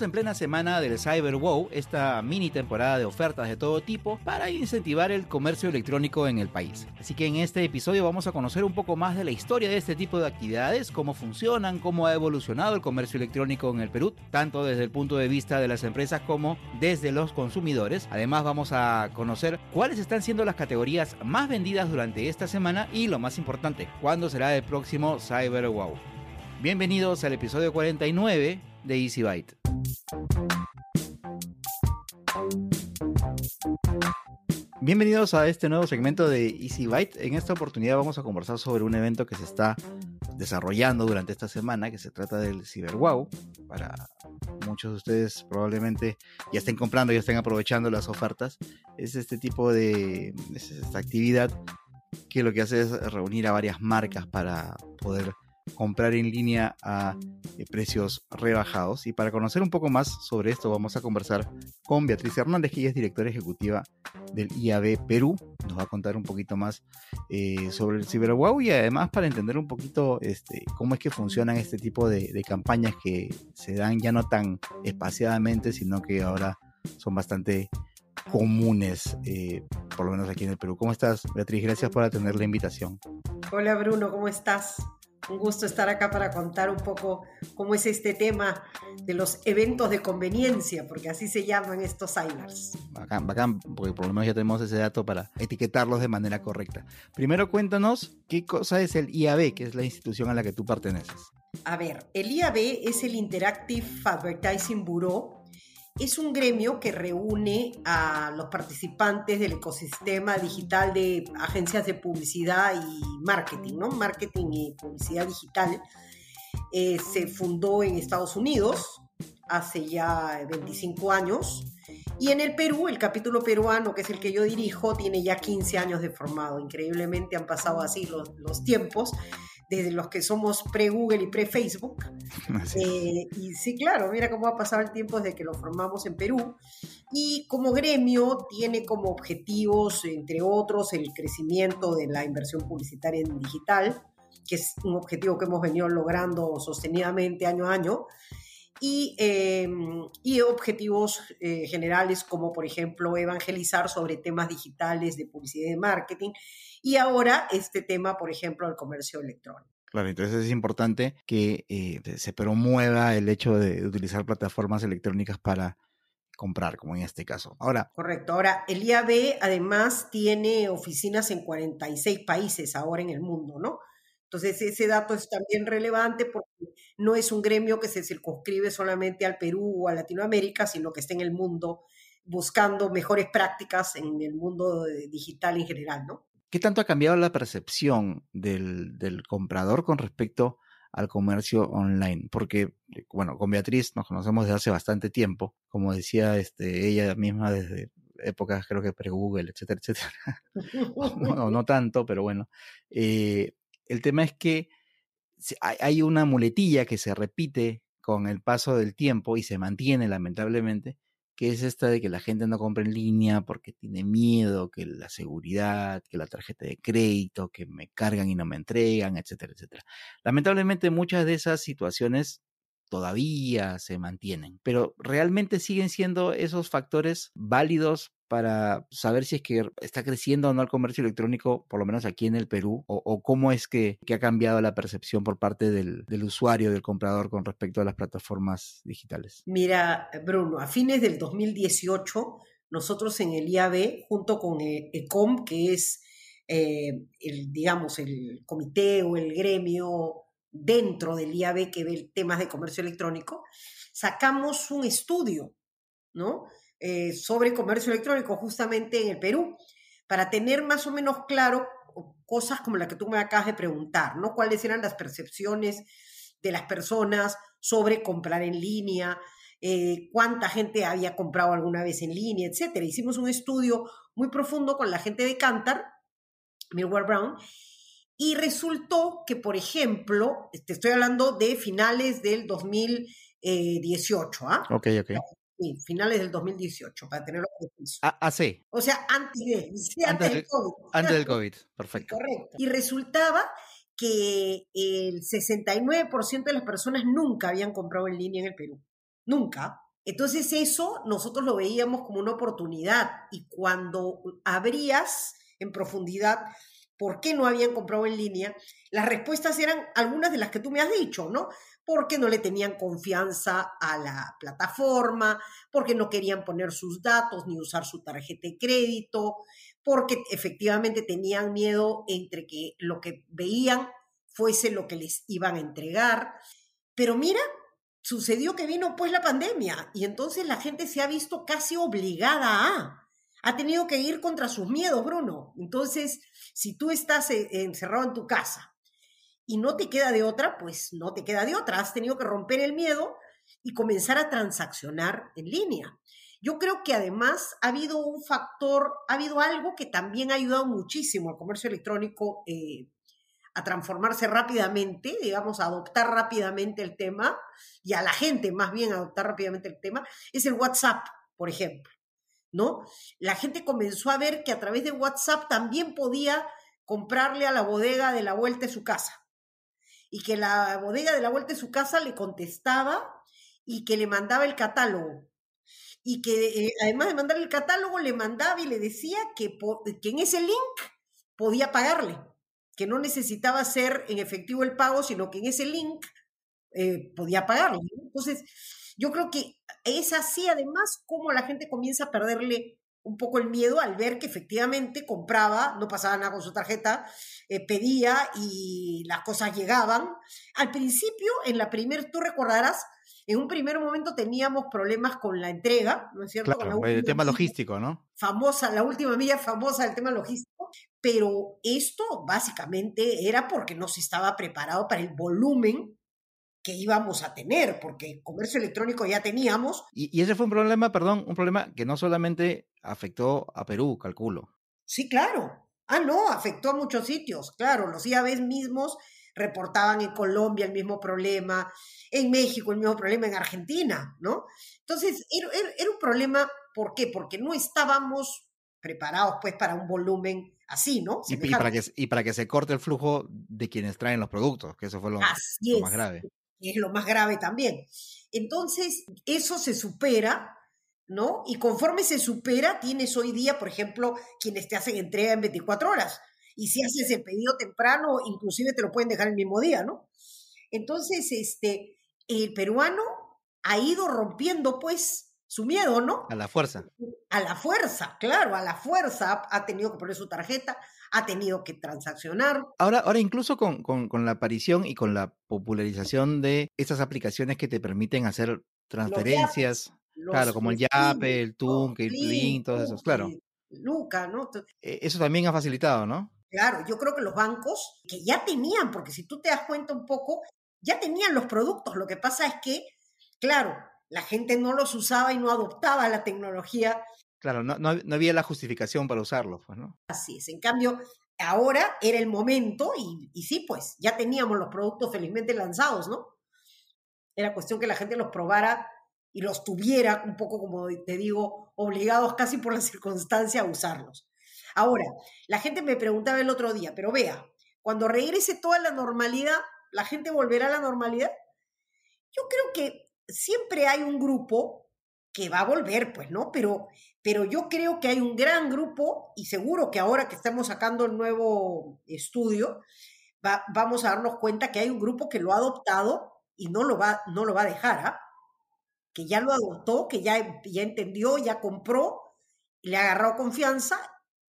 Estamos en plena semana del Cyber Wow, esta mini temporada de ofertas de todo tipo para incentivar el comercio electrónico en el país. Así que en este episodio vamos a conocer un poco más de la historia de este tipo de actividades, cómo funcionan, cómo ha evolucionado el comercio electrónico en el Perú, tanto desde el punto de vista de las empresas como desde los consumidores. Además vamos a conocer cuáles están siendo las categorías más vendidas durante esta semana y lo más importante, cuándo será el próximo Cyber Wow. Bienvenidos al episodio 49 de Easy Byte. Bienvenidos a este nuevo segmento de Easy Byte. En esta oportunidad vamos a conversar sobre un evento que se está desarrollando durante esta semana, que se trata del CyberWow. Para muchos de ustedes probablemente ya estén comprando, ya estén aprovechando las ofertas. Es este tipo de actividad que lo que hace es reunir a varias marcas para poder comprar en línea a eh, precios rebajados. Y para conocer un poco más sobre esto vamos a conversar con Beatriz Hernández, que ella es directora ejecutiva del IAB Perú. Nos va a contar un poquito más eh, sobre el CiberWow y además para entender un poquito este, cómo es que funcionan este tipo de, campañas que se dan ya no tan espaciadamente, sino que ahora son bastante comunes, eh, por lo menos aquí en el Perú. ¿Cómo estás, Beatriz? Gracias por atender la invitación. Hola, Bruno, ¿cómo estás? Un gusto estar acá para contar un poco cómo es este tema de los eventos de conveniencia, porque así se llaman estos cybers. Bacán, bacán, porque por lo menos ya tenemos ese dato para etiquetarlos de manera correcta. Primero cuéntanos qué cosa es el IAB, que es la institución a la que tú perteneces. A ver, el IAB es el Interactive Advertising Bureau, es un gremio que reúne a los participantes del ecosistema digital de agencias de publicidad y marketing, ¿no? Marketing y publicidad digital. Eh, se fundó en Estados Unidos hace ya 25 años. Y en el Perú, el capítulo peruano, que es el que yo dirijo, tiene ya 15 años de formado. Increíblemente han pasado así los, los tiempos desde los que somos pre-Google y pre-Facebook. Eh, y sí, claro, mira cómo ha pasado el tiempo desde que lo formamos en Perú. Y como gremio tiene como objetivos, entre otros, el crecimiento de la inversión publicitaria en digital, que es un objetivo que hemos venido logrando sostenidamente año a año. Y, em, y objetivos eh, generales como, por ejemplo, evangelizar sobre temas digitales de publicidad y de marketing y ahora este tema, por ejemplo, del comercio electrónico. Claro, entonces es importante que eh, se promueva el hecho de utilizar plataformas electrónicas para comprar, como en este caso. Ahora. Correcto. Ahora, el IAB además tiene oficinas en 46 países ahora en el mundo, ¿no? Entonces, ese dato es también relevante porque no es un gremio que se circunscribe solamente al Perú o a Latinoamérica, sino que está en el mundo buscando mejores prácticas en el mundo digital en general, ¿no? ¿Qué tanto ha cambiado la percepción del, comprador con respecto al comercio online? Porque, eh, bueno, con Beatriz nos conocemos desde hace bastante tiempo, como decía este, ella misma desde épocas creo que pre-Google, etcétera, etcétera. no, no, tanto, pero bueno. Eh, el tema es que hay una muletilla que se repite con el paso del tiempo y se mantiene lamentablemente, que es esta de que la gente no compra en línea porque tiene miedo, que la seguridad, que la tarjeta de crédito, que me cargan y no me entregan, etcétera, etcétera. Lamentablemente muchas de esas situaciones todavía se mantienen, pero realmente siguen siendo esos factores válidos para saber si es que está creciendo o no el comercio electrónico, por lo menos aquí en el Perú, o, cómo es que, ha cambiado la percepción por parte del, usuario, del comprador con respecto a las plataformas digitales. Mira, Bruno, a fines del 2018, nosotros en el IAB, junto con ECOM, que es eh, el, digamos, el comité o el gremio dentro del IAB que ve temas de comercio electrónico, sacamos un estudio, ¿no? Eh, sobre comercio electrónico justamente en el Perú, para tener más o menos claro cosas como la que tú me acabas de preguntar, ¿no? ¿Cuáles eran las percepciones de las personas sobre comprar en línea? eh, cuánta gente había comprado alguna vez en línea, etcétera. Hicimos un estudio muy profundo con la gente de Cantar, Millward Brown, y resultó que, por ejemplo, te estoy hablando de finales del 2018, ¿ah? Ok, ok. Sí, finales del 2018, para tenerlo preciso. Ah, ah, sí. O sea, antes, de, antes, del COVID. Antes del COVID, perfecto. Correcto. Y resultaba que el 69% de las personas nunca habían comprado en línea en el Perú. Nunca. Entonces eso nosotros lo veíamos como una oportunidad y cuando abrías en profundidad por qué no habían comprado en línea, las respuestas eran algunas de las que tú me has dicho, ¿no? Porque no le tenían confianza a la plataforma, porque no querían poner sus datos ni usar su tarjeta de crédito, porque efectivamente tenían miedo entre que lo que veían fuese lo que les iban a entregar. Pero mira, sucedió que vino pues la pandemia y entonces la gente se ha visto casi obligada a, ha tenido que ir contra sus miedos, Bruno. Entonces, si tú estás eh, encerrado en tu casa y no te queda de otra, pues no te queda de otra, has tenido que romper el miedo y comenzar a transaccionar en línea. Yo creo que además ha habido un factor, ha habido algo que también ha ayudado muchísimo al comercio electrónico eh, a transformarse rápidamente, digamos, a adoptar rápidamente el tema, y a la gente más bien a adoptar rápidamente el tema, es el WhatsApp, por ejemplo, ¿no? La gente comenzó a ver que a través de WhatsApp también podía comprarle a la bodega de la vuelta de su casa, y que la bodega de la vuelta de su casa le contestaba y que le mandaba el catálogo. Y que eh, además de mandar el catálogo, le mandaba y le decía que, que en ese link podía pagarle que no necesitaba ser en efectivo el pago, sino que en ese link eh, podía pagarlo. Entonces, yo creo que es así además como la gente comienza a perderle un poco el miedo al ver que efectivamente compraba, no pasaba nada con su tarjeta, eh, pedía y las cosas llegaban. Al principio, en la primer, tú recordarás, en un primer momento teníamos problemas con la entrega, ¿no es cierto? Claro, el tema logístico, ¿no? Famosa, la última milla famosa del tema logístico, pero esto básicamente era porque no se estaba preparado para el volumen que íbamos a tener, porque comercio electrónico ya teníamos. Y, ese fue un problema, perdón, un problema que no solamente afectó a Perú, calculo. Sí, claro. Ah, no, afectó a muchos sitios, claro. Los IABs mismos reportaban en Colombia el mismo problema, en México el mismo problema, en Argentina, ¿no? Entonces, era un problema, ¿por qué? Porque no estábamos preparados pues para un volumen así, ¿no? Y, para que, y para que se corte el flujo de quienes traen los productos, que eso fue lo, más grave. Es lo más grave también. Entonces, eso se supera, ¿no? Y conforme se supera, tienes hoy día, por ejemplo, quienes te hacen entrega en 24 horas. Y si haces el pedido temprano, inclusive te lo pueden dejar el mismo día, ¿no? Entonces, este, el peruano ha ido rompiendo, pues, su miedo, ¿no? A la fuerza. A la fuerza, claro, a la fuerza. Ha tenido que poner su tarjeta, ha tenido que transaccionar. Ahora, ahora incluso con, con, la aparición y con la popularización de estas aplicaciones que te permiten hacer transferencias, claro, como el Yape, el Tunk, el Link, todos esos, claro. Luca, ¿no? E, eso también ha facilitado, ¿no? Claro, yo creo que los bancos que ya tenían, porque si tú te das cuenta un poco, ya tenían los productos. Lo que pasa es que, claro, la gente no los usaba y no adoptaba la tecnología. Claro, no, no, había la justificación para usarlo, pues, ¿no? Así es. En cambio, ahora era el momento y, y sí, pues ya teníamos los productos felizmente lanzados, ¿no? Era cuestión que la gente los probara y los tuviera un poco, como te digo, obligados casi por la circunstancia a usarlos. Ahora, la gente me preguntaba el otro día, pero vea, cuando regrese toda la normalidad, ¿la gente volverá a la normalidad? Yo creo que siempre hay un grupo que va a volver, pues, ¿no? Pero, pero yo creo que hay un gran grupo y seguro que ahora que estamos sacando el nuevo estudio, vamos a darnos cuenta que hay un grupo que lo ha adoptado y no lo va, no lo va a dejar, ¿ah? Que ya lo adoptó, que ya, ya entendió, ya compró, le ha agarrado confianza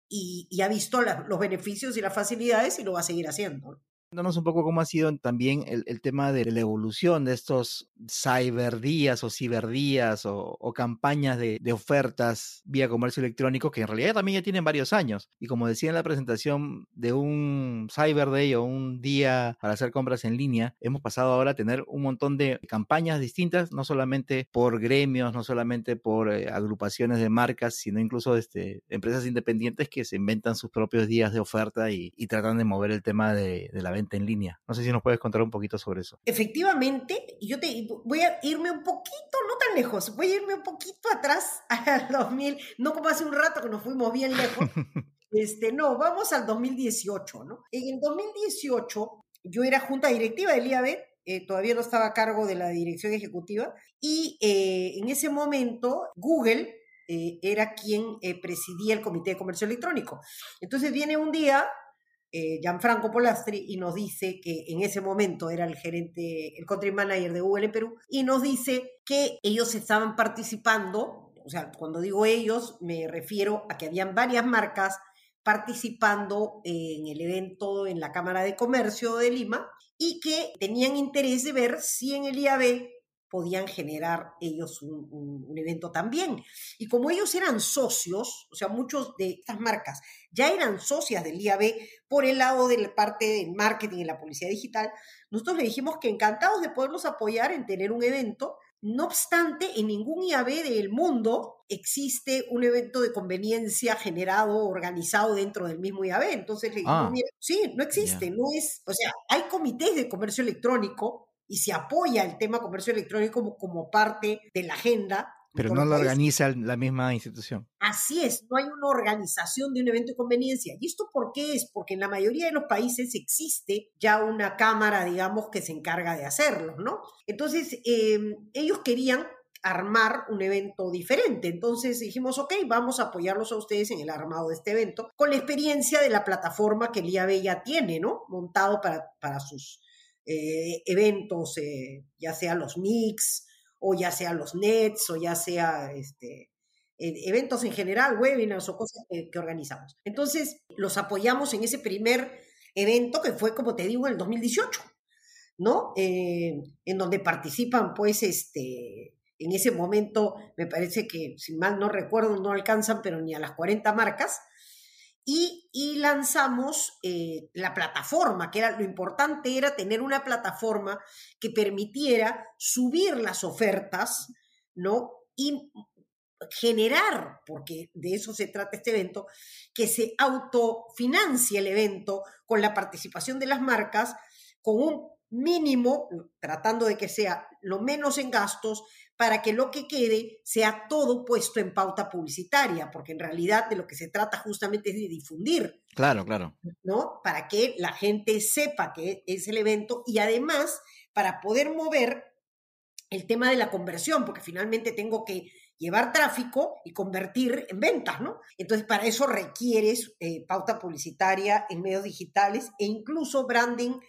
y, ha visto los beneficios y las facilidades y lo va a seguir haciendo. Un poco cómo ha sido también el, tema de la evolución de estos cyberdías o ciberdías o, o campañas de, de, ofertas vía comercio electrónico que en realidad también ya tienen varios años. Y como decía en la presentación de un Cyber Day o un día para hacer compras en línea, hemos pasado ahora a tener un montón de campañas distintas, no solamente por gremios, no solamente por eh, agrupaciones de marcas, sino incluso este, empresas independientes que se inventan sus propios días de oferta y, y tratan de mover el tema de, de la venta en línea. No sé si nos puedes contar un poquito sobre eso. Efectivamente, yo te voy a irme un poquito, no tan lejos, voy a irme un poquito atrás al 2000, no como hace un rato que nos fuimos bien lejos. Este, no, vamos al 2018, ¿no? En el 2018 yo era junta directiva del IAB, eh, todavía no estaba a cargo de la dirección ejecutiva, y eh, en ese momento Google eh, era quien presidía el Comité de Comercio Electrónico. Entonces viene un día eh, Gianfranco Polastri y nos dice que en ese momento era el gerente, el country manager de Google Perú, y nos dice que ellos estaban participando, o sea, cuando digo ellos, me refiero a que habían varias marcas participando en el evento en la Cámara de Comercio de Lima y que tenían interés de ver si en el IAB podían generar ellos un, evento también. Y como ellos eran socios, o sea, muchos de estas marcas ya eran socias del IAB por el lado de la parte del marketing y la publicidad digital, nosotros le dijimos que encantados de poderlos apoyar en tener un evento. No obstante, en ningún IAB del mundo existe un evento de conveniencia generado, organizado dentro del mismo IAB. Entonces le dijimos, ah. mira, sí, no existe, no es, o sea, hay comités de comercio electrónico y se apoya el tema comercio electrónico como, parte de la agenda. Pero no lo organiza la misma institución. Así es, no hay una organización de un evento de conveniencia. ¿Y esto por qué es? Porque en la mayoría de los países existe ya una cámara, digamos, que se encarga de hacerlo, ¿no? Entonces, em, ellos querían armar un evento diferente. Entonces dijimos, ok, vamos a apoyarlos a ustedes en el armado de este evento, con la experiencia de la plataforma que el IAB ya tiene, ¿no? Montado para, para sus eh, eventos, eh, ya sea los mix o ya sea los nets o ya sea este, eventos en general, webinars o cosas que, organizamos. Entonces, los apoyamos en ese primer evento que fue, como te digo, en el 2018, ¿no? Eh, en donde participan, pues, este, en ese momento, me parece que, si mal no recuerdo, no alcanzan, pero ni a las 40 marcas. Y, lanzamos eh, la plataforma, que era lo importante era tener una plataforma que permitiera subir las ofertas, ¿no? Y generar, porque de eso se trata este evento, que se autofinancie el evento con la participación de las marcas, con un mínimo, tratando de que sea lo menos en gastos, para que lo que quede sea todo puesto en pauta publicitaria, porque en realidad de lo que se trata justamente es de difundir. Claro, claro. ¿No? Para que la gente sepa que es el evento y además para poder mover el tema de la conversión, porque finalmente tengo que llevar tráfico y convertir en ventas, ¿no? Entonces, para eso requieres eh, pauta publicitaria en medios digitales e incluso branding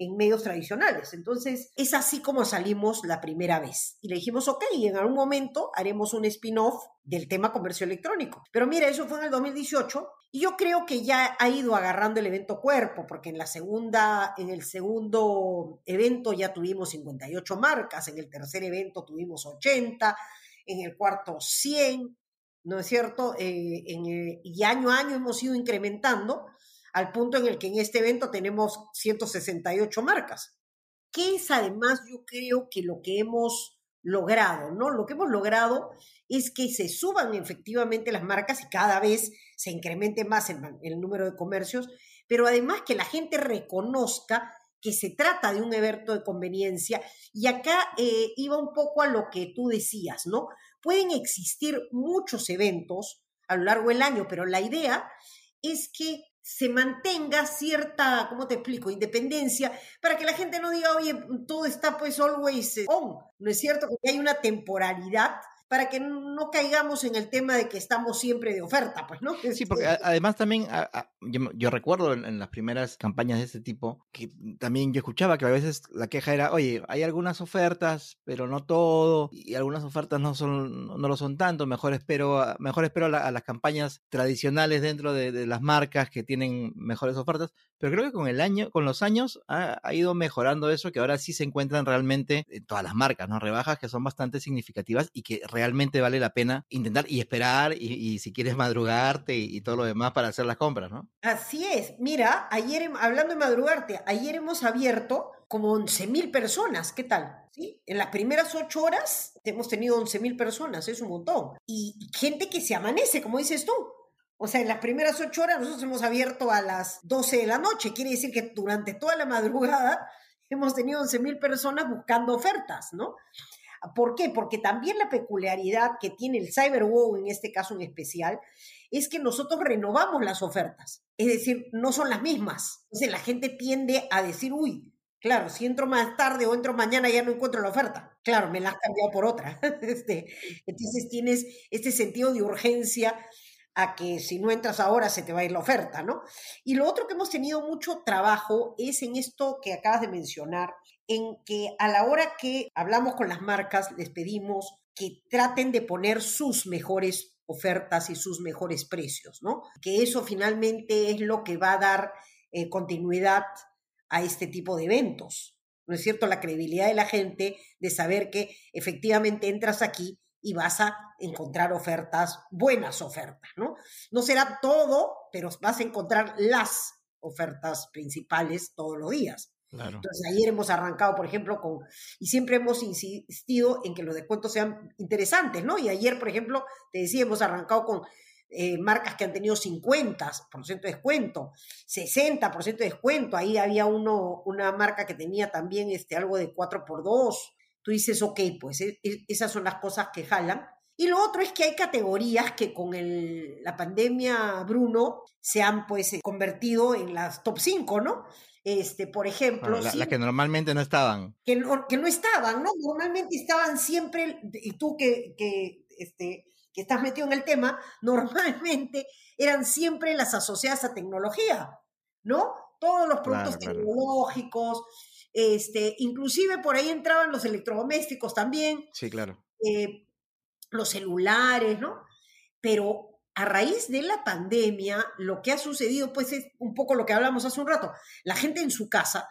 en medios tradicionales. Entonces, es así como salimos la primera vez. Y le dijimos, ok, en algún momento haremos un spin-off del tema comercio electrónico. Pero mira, eso fue en el 2018 y yo creo que ya ha ido agarrando el evento cuerpo, porque en la segunda, en el segundo evento ya tuvimos 58 marcas, en el tercer evento tuvimos 80, en el cuarto 100, ¿no es cierto? Eh, en, eh, y año a año hemos ido incrementando al punto en el que en este evento tenemos 168 marcas. ¿Qué es además, yo creo que lo que hemos logrado, ¿no? Lo que hemos logrado es que se suban efectivamente las marcas y cada vez se incremente más el, número de comercios, pero además que la gente reconozca que se trata de un evento de conveniencia y acá eh, iba un poco a lo que tú decías, ¿no? Pueden existir muchos eventos a lo largo del año, pero la idea es que se mantenga cierta, ¿cómo te explico?, independencia, para que la gente no diga, oye, todo está pues always on, ¿no es cierto? Porque hay una temporalidad para que no caigamos en el tema de que estamos siempre de oferta, pues, ¿no? Sí, porque además también yo, recuerdo en, las primeras campañas de este tipo que también yo escuchaba que a veces la queja era, oye, hay algunas ofertas, pero no todo, y algunas ofertas no son, no lo son tanto, mejor espero, mejor espero a, las campañas tradicionales dentro de, las marcas que tienen mejores ofertas, pero creo que con el año, con los años ha, ha ido mejorando eso, que ahora sí se encuentran realmente en todas las marcas, ¿no? Rebajas que son bastante significativas y que realmente realmente vale la pena intentar y esperar y, si quieres madrugarte y, todo lo demás para hacer las compras, ¿no? Así es. Mira, ayer, hablando de madrugarte, ayer hemos abierto como 11 mil personas. ¿Qué tal? ¿Sí? En las primeras ocho horas hemos tenido 11 mil personas, es un montón. Y gente que se amanece, como dices tú. O sea, en las primeras ocho horas nosotros hemos abierto a las 12 de la noche. Quiere decir que durante toda la madrugada hemos tenido 11 mil personas buscando ofertas, ¿no? ¿Por qué? Porque también la peculiaridad que tiene el CyberWow en este caso en especial es que nosotros renovamos las ofertas. Es decir, no son las mismas. Entonces la gente tiende a decir, uy, claro, si entro más tarde o entro mañana ya no encuentro la oferta. Claro, me la has cambiado por otra. Este, entonces tienes este sentido de urgencia a que si no entras ahora se te va a ir la oferta, ¿no? Y lo otro que hemos tenido mucho trabajo es en esto que acabas de mencionar, en que a la hora que hablamos con las marcas les pedimos que traten de poner sus mejores ofertas y sus mejores precios, ¿no? Que eso finalmente es lo que va a dar eh, continuidad a este tipo de eventos. ¿No es cierto? La credibilidad de la gente de saber que efectivamente entras aquí y vas a encontrar ofertas, buenas ofertas, ¿no? No será todo, pero vas a encontrar las ofertas principales todos los días. Entonces, ayer hemos arrancado, por ejemplo, con, y siempre hemos insistido en que los descuentos sean interesantes, ¿no? Y ayer, por ejemplo, te decía, hemos arrancado con eh, marcas que han tenido 50% de descuento, 60% de descuento, ahí había uno, una marca que tenía también este, algo de 4x2, tú dices, ok, pues e, e, esas son las cosas que jalan. Y lo otro es que hay categorías que con el, la pandemia, Bruno, se han pues convertido en las top 5, ¿no? Este, por ejemplo. las que normalmente no estaban. Que no, que no estaban, ¿no? Normalmente estaban siempre, y tú que, que, este, que estás metido en el tema, normalmente eran siempre las asociadas a tecnología, ¿no? Todos los productos tecnológicos, este, inclusive por ahí entraban los electrodomésticos también. Sí, claro. Eh, los celulares, ¿no? Pero a raíz de la pandemia, lo que ha sucedido, pues es un poco lo que hablamos hace un rato. La gente en su casa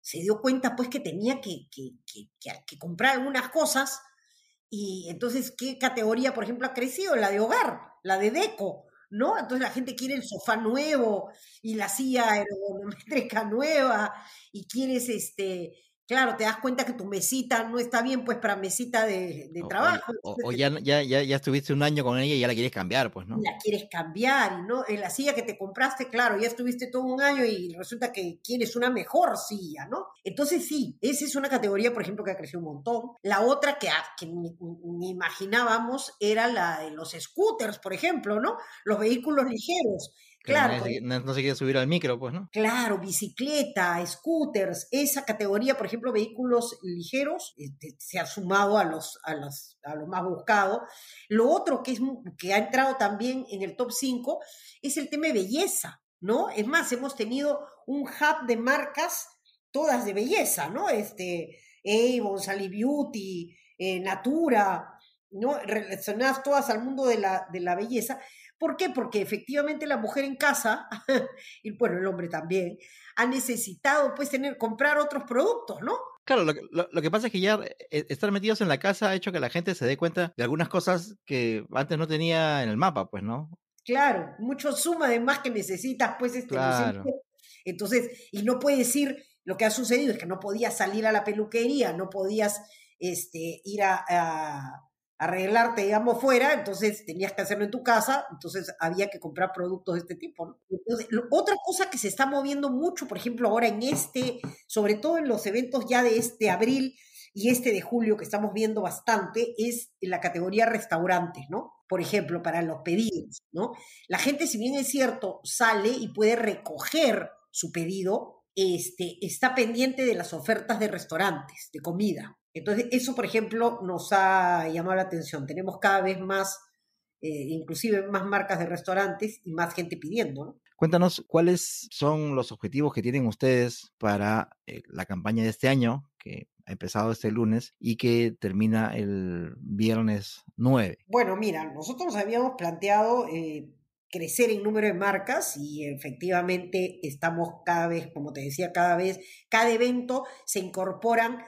se dio cuenta, pues, que tenía que, que, comprar algunas cosas. Y entonces, ¿qué categoría, por ejemplo, ha crecido? La de hogar, la de deco, ¿no? Entonces la gente quiere el sofá nuevo y la silla aerométrica nueva y quieres este claro, te das cuenta que tu mesita no está bien, pues para mesita de, trabajo. O, ya, ya, ya, ya, estuviste un año con ella y ya la quieres cambiar, pues, ¿no? La quieres cambiar, y no, en la silla que te compraste, claro, ya estuviste todo un año y resulta que quieres una mejor silla, ¿no? Entonces sí, esa es una categoría, por ejemplo, que ha crecido un montón. La otra que, ah, que ni, ni imaginábamos era la de los scooters, por ejemplo, ¿no? Los vehículos ligeros Claro. No, se quiere subir al micro, pues, ¿no? Claro, bicicleta, scooters, esa categoría, por ejemplo, vehículos ligeros, este, se ha sumado a los, a los, a más buscados. Lo otro que, es, que ha entrado también en el top 5 es el tema de belleza, ¿no? Es más, hemos tenido un hub de marcas, todas de belleza, ¿no? Este, Avon, Sally Beauty, eh, Natura, ¿no? Relacionadas todas al mundo de la, de la belleza ¿Por qué? Porque efectivamente la mujer en casa, y bueno, el hombre también, ha necesitado pues tener, comprar otros productos, ¿no? Claro, lo, que pasa es que ya eh, estar metidos en la casa ha hecho que la gente se dé cuenta de algunas cosas que antes no tenía en el mapa, pues, ¿no? Claro, mucho suma de más que necesitas, pues, este, claro. entonces, y no puedes ir, lo que ha sucedido es que no podías salir a la peluquería, no podías este, ir a arreglarte, digamos, fuera, entonces tenías que hacerlo en tu casa, entonces había que comprar productos de este tipo. otra cosa que se está moviendo mucho, por ejemplo, ahora en este, sobre todo en los eventos ya de este abril y este de julio que estamos viendo bastante, es la categoría restaurantes, ¿no? Por ejemplo, para los pedidos, ¿no? La gente, si bien es cierto, sale y puede recoger su pedido, este, está pendiente de las ofertas de restaurantes, de comida. Entonces, eso, por ejemplo, nos ha llamado la atención. Tenemos cada vez más, eh, inclusive más marcas de restaurantes y más gente pidiendo, ¿no? Cuéntanos cuáles son los objetivos que tienen ustedes para eh, la campaña de este año, que ha empezado este lunes y que termina el viernes 9. Bueno, mira, nosotros nos habíamos planteado eh, crecer en número de marcas y efectivamente estamos cada vez, como te decía, cada vez, cada evento se incorporan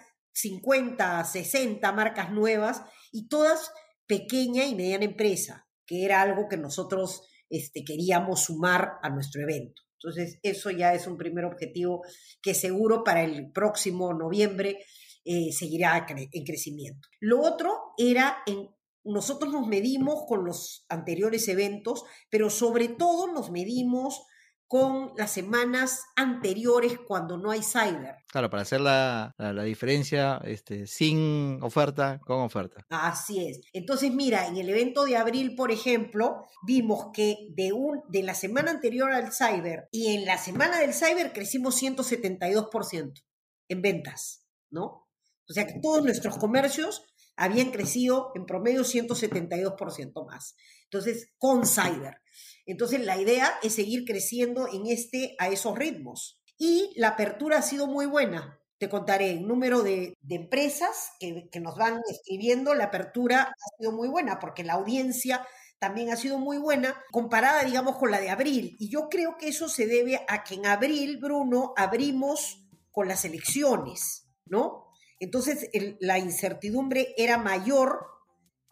50, 60 marcas nuevas y todas pequeña y mediana empresa, que era algo que nosotros este, queríamos sumar a nuestro evento. Entonces, eso ya es un primer objetivo que seguro para el próximo noviembre eh, seguirá en crecimiento. Lo otro era en nosotros nos medimos con los anteriores eventos, pero sobre todo nos medimos con las semanas anteriores cuando no hay cyber. Claro, para hacer la, diferencia este, sin oferta, con oferta. Así es. Entonces, mira, en el evento de abril, por ejemplo, vimos que de, un, de la semana anterior al cyber y en la semana del cyber crecimos 172% en ventas, ¿no? O sea que todos nuestros comercios habían crecido en promedio 172% más. Entonces, con cyber. Entonces, la idea es seguir creciendo en este, a esos ritmos. Y la apertura ha sido muy buena. Te contaré el número de, empresas que, nos van escribiendo. La apertura ha sido muy buena porque la audiencia también ha sido muy buena comparada, digamos, con la de abril. Y yo creo que eso se debe a que en abril, Bruno, abrimos con las elecciones, ¿no? Entonces la incertidumbre era mayor,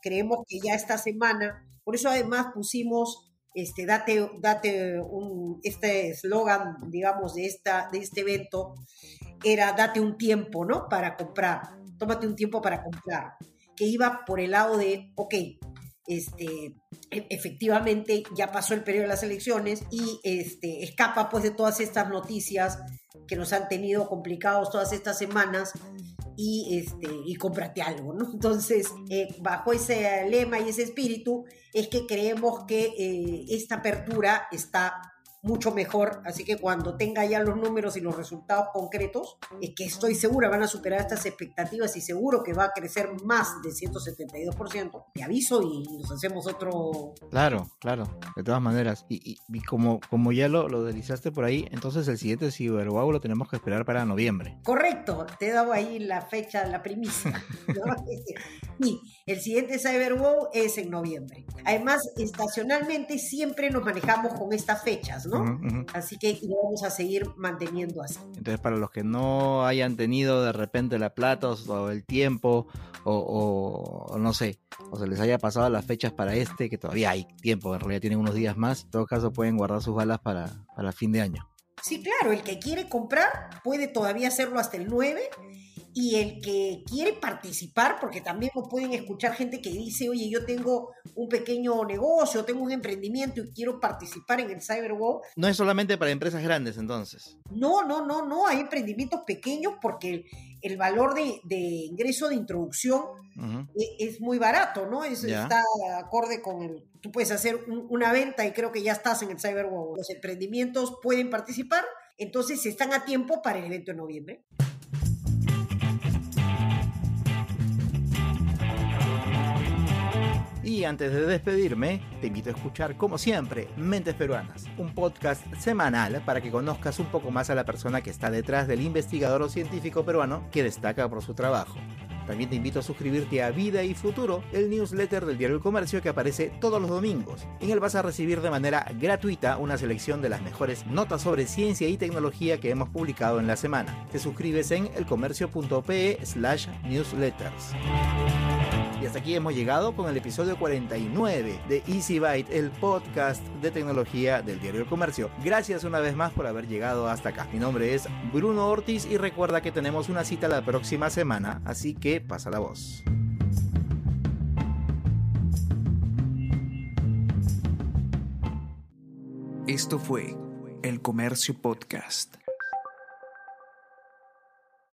creemos que ya esta semana, por eso además pusimos, este, date, date un, este eslogan, digamos, de, esta, de este evento, era date un tiempo, ¿no? Para comprar, tómate un tiempo para comprar, que iba por el lado de, ok, este, e, efectivamente ya pasó el periodo de las elecciones y este, escapa pues de todas estas noticias que nos han tenido complicados todas estas semanas y, este, y cómprate algo, ¿no? Entonces, eh, bajo ese lema y ese espíritu, es que creemos que eh, esta apertura está mucho mejor. Así que cuando tenga ya los números y los resultados concretos, es que estoy segura van a superar estas expectativas y seguro que va a crecer más de 172%. Te aviso y nos hacemos otro. Claro, claro, de todas maneras. Y, como, como ya lo, lo deslizaste por ahí, entonces el siguiente CyberWow lo tenemos que esperar para noviembre. Correcto, te he dado ahí la fecha, la primicia. sí, el siguiente CyberWow es en noviembre. Además, estacionalmente siempre nos manejamos con estas fechas, ¿no? Así que lo vamos a seguir manteniendo así. Entonces, para los que no hayan tenido de repente la plata o el tiempo, o, no sé, o se les haya pasado las fechas para este, que todavía hay tiempo, en realidad tienen unos días más, en todo caso pueden guardar sus balas para, para fin de año. Sí, claro, el que quiere comprar puede todavía hacerlo hasta el 9 y el que quiere participar, porque también nos pueden escuchar gente que dice, oye, yo tengo un pequeño negocio, tengo un emprendimiento y quiero participar en el Cyberwall. No es solamente para empresas grandes entonces. No, no, no, no, hay emprendimientos pequeños porque el, valor de, ingreso de introducción e, es, muy barato, ¿no? Es, está acorde con el... Tú puedes hacer una venta y creo que ya estás en el Cyberwall. Los emprendimientos pueden participar, entonces están a tiempo para el evento de noviembre. Y antes de despedirme, te invito a escuchar, como siempre, Mentes Peruanas, un podcast semanal para que conozcas un poco más a la persona que está detrás del investigador o científico peruano que destaca por su trabajo. También te invito a suscribirte a Vida y Futuro, el newsletter del diario El Comercio que aparece todos los domingos. En él vas a recibir de manera gratuita una selección de las mejores notas sobre ciencia y tecnología que hemos publicado en la semana. Te suscribes en elcomercio.pe slash newsletters. Y hasta aquí hemos llegado con el episodio 49 de Easy Byte, el podcast de tecnología del diario El Comercio. Gracias una vez más por haber llegado hasta acá. Mi nombre es Bruno Ortiz y recuerda que tenemos una cita la próxima semana, así que pasa la voz. Esto fue El Comercio Podcast.